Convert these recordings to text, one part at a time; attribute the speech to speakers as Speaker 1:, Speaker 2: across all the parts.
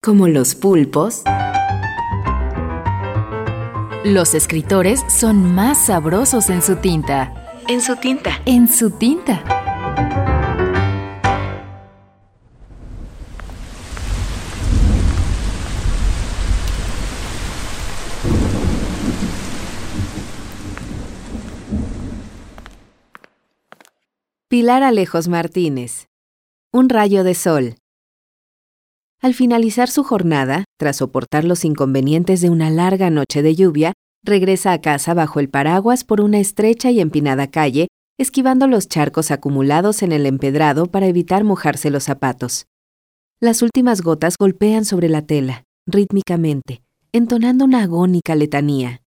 Speaker 1: Como los pulpos, los escritores son más sabrosos en su tinta.
Speaker 2: En su tinta.
Speaker 1: En su tinta. Pilar Alejos Martínez. Un rayo de sol. Al finalizar su jornada, tras soportar los inconvenientes de una larga noche de lluvia, regresa a casa bajo el paraguas por una estrecha y empinada calle, esquivando los charcos acumulados en el empedrado para evitar mojarse los zapatos. Las últimas gotas golpean sobre la tela, rítmicamente, entonando una agónica letanía.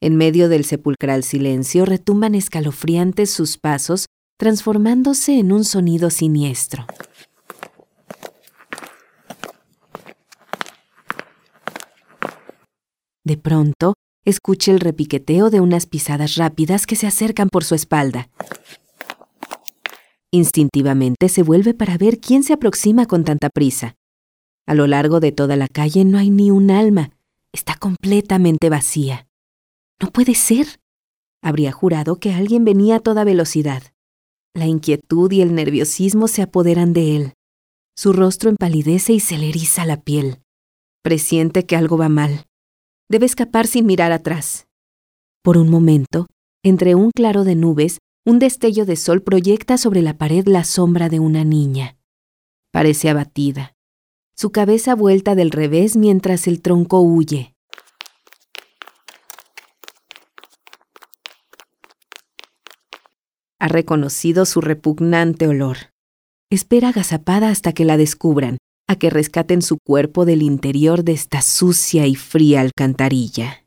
Speaker 1: En medio del sepulcral silencio retumban escalofriantes sus pasos transformándose en un sonido siniestro. De pronto, escucha el repiqueteo de unas pisadas rápidas que se acercan por su espalda. Instintivamente se vuelve para ver quién se aproxima con tanta prisa. A lo largo de toda la calle no hay ni un alma. Está completamente vacía. No puede ser. Habría jurado que alguien venía a toda velocidad. La inquietud y el nerviosismo se apoderan de él. Su rostro empalidece y se le eriza la piel. Presiente que algo va mal. Debe escapar sin mirar atrás. Por un momento, entre un claro de nubes, un destello de sol proyecta sobre la pared la sombra de una niña. Parece abatida, su cabeza vuelta del revés mientras el tronco huye. Ha reconocido su repugnante olor. Espera agazapada hasta que la descubran, a que rescaten su cuerpo del interior de esta sucia y fría alcantarilla.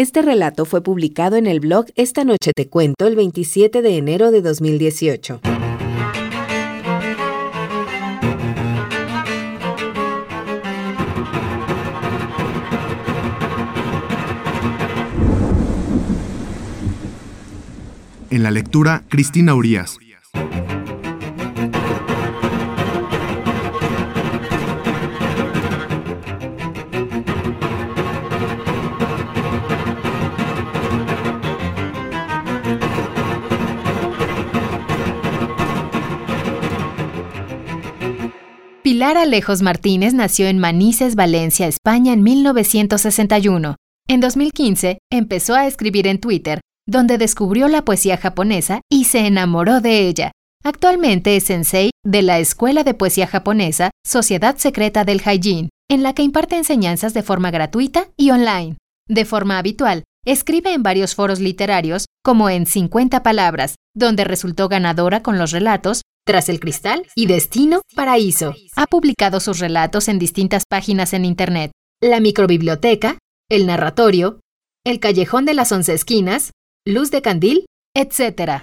Speaker 1: Este relato fue publicado en el blog Esta Noche Te Cuento el 27 de enero de 2018.
Speaker 3: En la lectura, Cristina Urias.
Speaker 1: Pilar Alejos Martínez nació en Manises, Valencia, España en 1961. En 2015 empezó a escribir en Twitter, donde descubrió la poesía japonesa y se enamoró de ella. Actualmente es sensei de la Escuela de Poesía Japonesa Sociedad Secreta del Haijin, en la que imparte enseñanzas de forma gratuita y online. De forma habitual, escribe en varios foros literarios, como en 50 Palabras, donde resultó ganadora con los relatos tras el Cristal y Destino Paraíso. Ha publicado sus relatos en distintas páginas en Internet. La microbiblioteca, el narratorio, el callejón de las once esquinas, luz de candil, etc.